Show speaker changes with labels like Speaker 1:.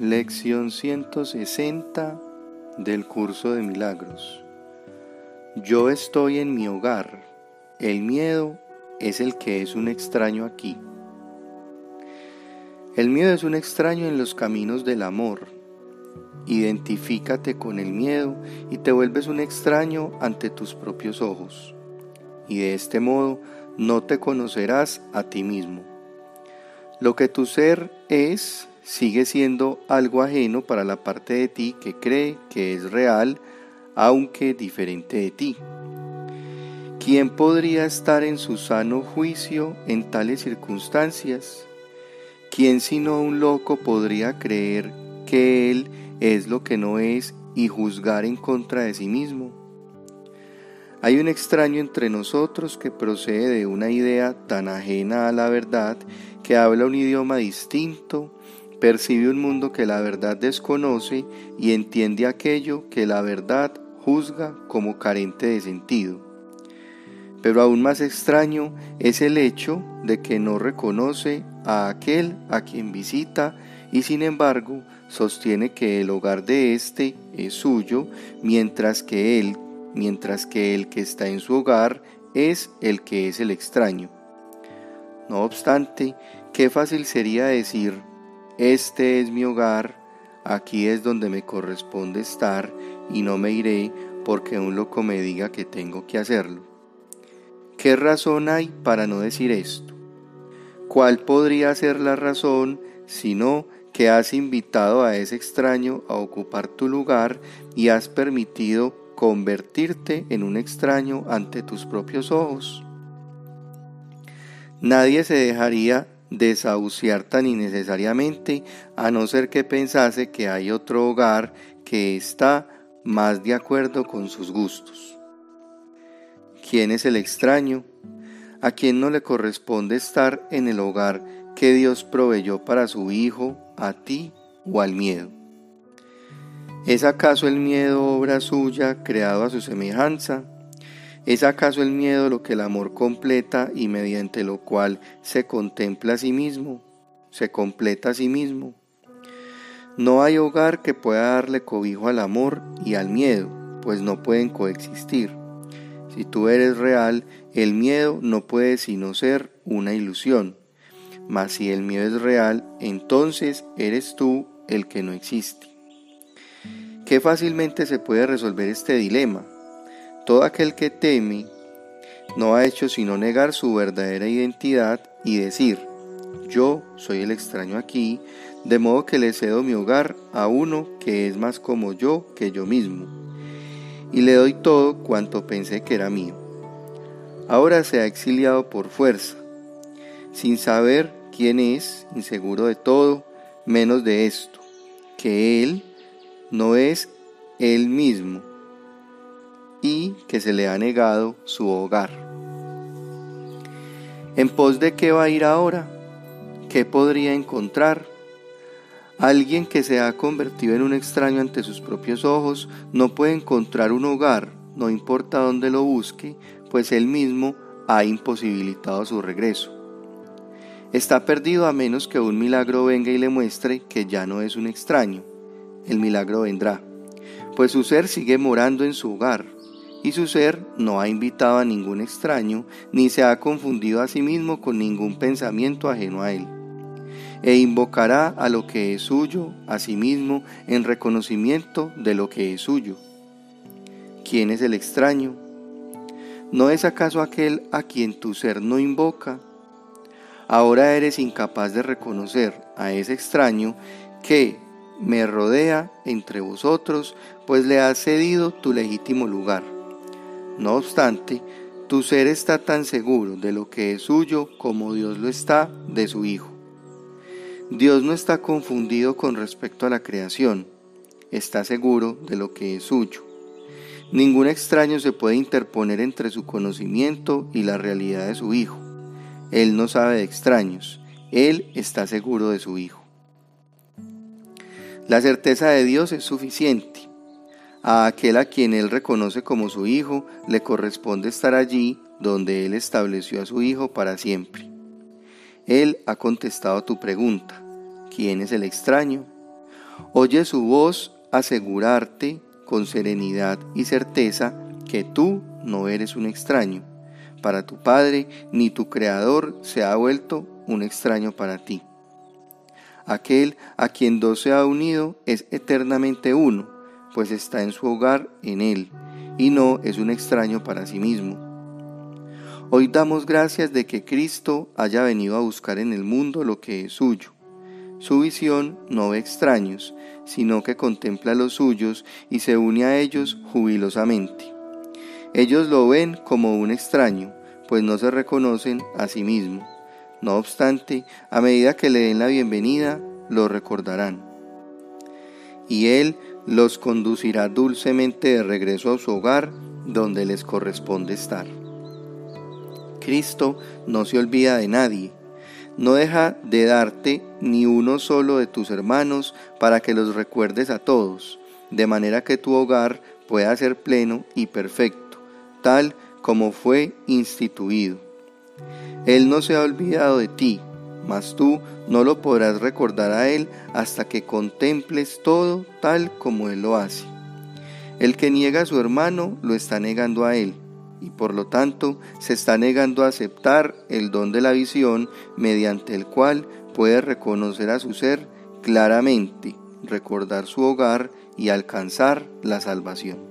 Speaker 1: Lección 160 del curso de milagros. Yo estoy en mi hogar. El miedo es el que es un extraño aquí. El miedo es un extraño en los caminos del amor. Identifícate con el miedo y te vuelves un extraño ante tus propios ojos. Y de este modo no te conocerás a ti mismo. Lo que tu ser es sigue siendo algo ajeno para la parte de ti que cree que es real, aunque diferente de ti. ¿Quién podría estar en su sano juicio en tales circunstancias? ¿Quién sino un loco podría creer que él es lo que no es y juzgar en contra de sí mismo? Hay un extraño entre nosotros que procede de una idea tan ajena a la verdad que habla un idioma distinto, percibe un mundo que la verdad desconoce y entiende aquello que la verdad juzga como carente de sentido. Pero aún más extraño es el hecho de que no reconoce a aquel a quien visita y sin embargo sostiene que el hogar de éste es suyo, mientras que él, mientras que el que está en su hogar es el que es el extraño. No obstante, qué fácil sería decir, este es mi hogar, aquí es donde me corresponde estar y no me iré porque un loco me diga que tengo que hacerlo. ¿Qué razón hay para no decir esto? ¿Cuál podría ser la razón sino que has invitado a ese extraño a ocupar tu lugar y has permitido convertirte en un extraño ante tus propios ojos? Nadie se dejaría desahuciar tan innecesariamente a no ser que pensase que hay otro hogar que está más de acuerdo con sus gustos. ¿Quién es el extraño? ¿A quién no le corresponde estar en el hogar que Dios proveyó para su Hijo, a ti o al miedo? ¿Es acaso el miedo obra suya, creado a su semejanza? ¿Es acaso el miedo lo que el amor completa y mediante lo cual se contempla a sí mismo, se completa a sí mismo? No hay hogar que pueda darle cobijo al amor y al miedo, pues no pueden coexistir. Si tú eres real, el miedo no puede sino ser una ilusión. Mas si el miedo es real, entonces eres tú el que no existe. Qué fácilmente se puede resolver este dilema. Todo aquel que teme no ha hecho sino negar su verdadera identidad y decir, yo soy el extraño aquí, de modo que le cedo mi hogar a uno que es más como yo que yo mismo, y le doy todo cuanto pensé que era mío. Ahora se ha exiliado por fuerza, sin saber quién es, inseguro de todo, menos de esto, que él no es él mismo y que se le ha negado su hogar. ¿En pos de qué va a ir ahora? ¿Qué podría encontrar? Alguien que se ha convertido en un extraño ante sus propios ojos no puede encontrar un hogar, no importa dónde lo busque, pues él mismo ha imposibilitado su regreso. Está perdido a menos que un milagro venga y le muestre que ya no es un extraño. El milagro vendrá, pues su ser sigue morando en su hogar, y su ser no ha invitado a ningún extraño, ni se ha confundido a sí mismo con ningún pensamiento ajeno a él, e invocará a lo que es suyo a sí mismo en reconocimiento de lo que es suyo. ¿Quién es el extraño? ¿No es acaso aquel a quien tu ser no invoca? Ahora eres incapaz de reconocer a ese extraño que me rodea entre vosotros, pues le has cedido tu legítimo lugar no obstante, tu ser está tan seguro de lo que es suyo como Dios lo está de su Hijo. Dios no está confundido con respecto a la creación, está seguro de lo que es suyo. Ningún extraño se puede interponer entre su conocimiento y la realidad de su Hijo. Él no sabe de extraños, Él está seguro de su Hijo. La certeza de Dios es suficiente. A aquel a quien él reconoce como su hijo le corresponde estar allí donde él estableció a su hijo para siempre. Él ha contestado tu pregunta, ¿quién es el extraño? Oye su voz asegurarte con serenidad y certeza que tú no eres un extraño para tu Padre, ni tu Creador se ha vuelto un extraño para ti. Aquel a quien Dios se ha unido es eternamente uno, pues está en su hogar en Él, y no es un extraño para sí mismo. Hoy damos gracias de que Cristo haya venido a buscar en el mundo lo que es suyo. Su visión no ve extraños, sino que contempla los suyos y se une a ellos jubilosamente. Ellos lo ven como un extraño, pues no se reconocen a sí mismos. No obstante, a medida que le den la bienvenida, lo recordarán. Y Él los conducirá dulcemente de regreso a su hogar, donde les corresponde estar. Cristo no se olvida de nadie, no deja de darte ni uno solo de tus hermanos para que los recuerdes a todos, de manera que tu hogar pueda ser pleno y perfecto, tal como fue instituido. Él no se ha olvidado de ti, mas tú no lo podrás recordar a Él hasta que contemples todo tal como Él lo hace. El que niega a su hermano lo está negando a Él, y por lo tanto se está negando a aceptar el don de la visión mediante el cual puede reconocer a su ser claramente, recordar su hogar y alcanzar la salvación.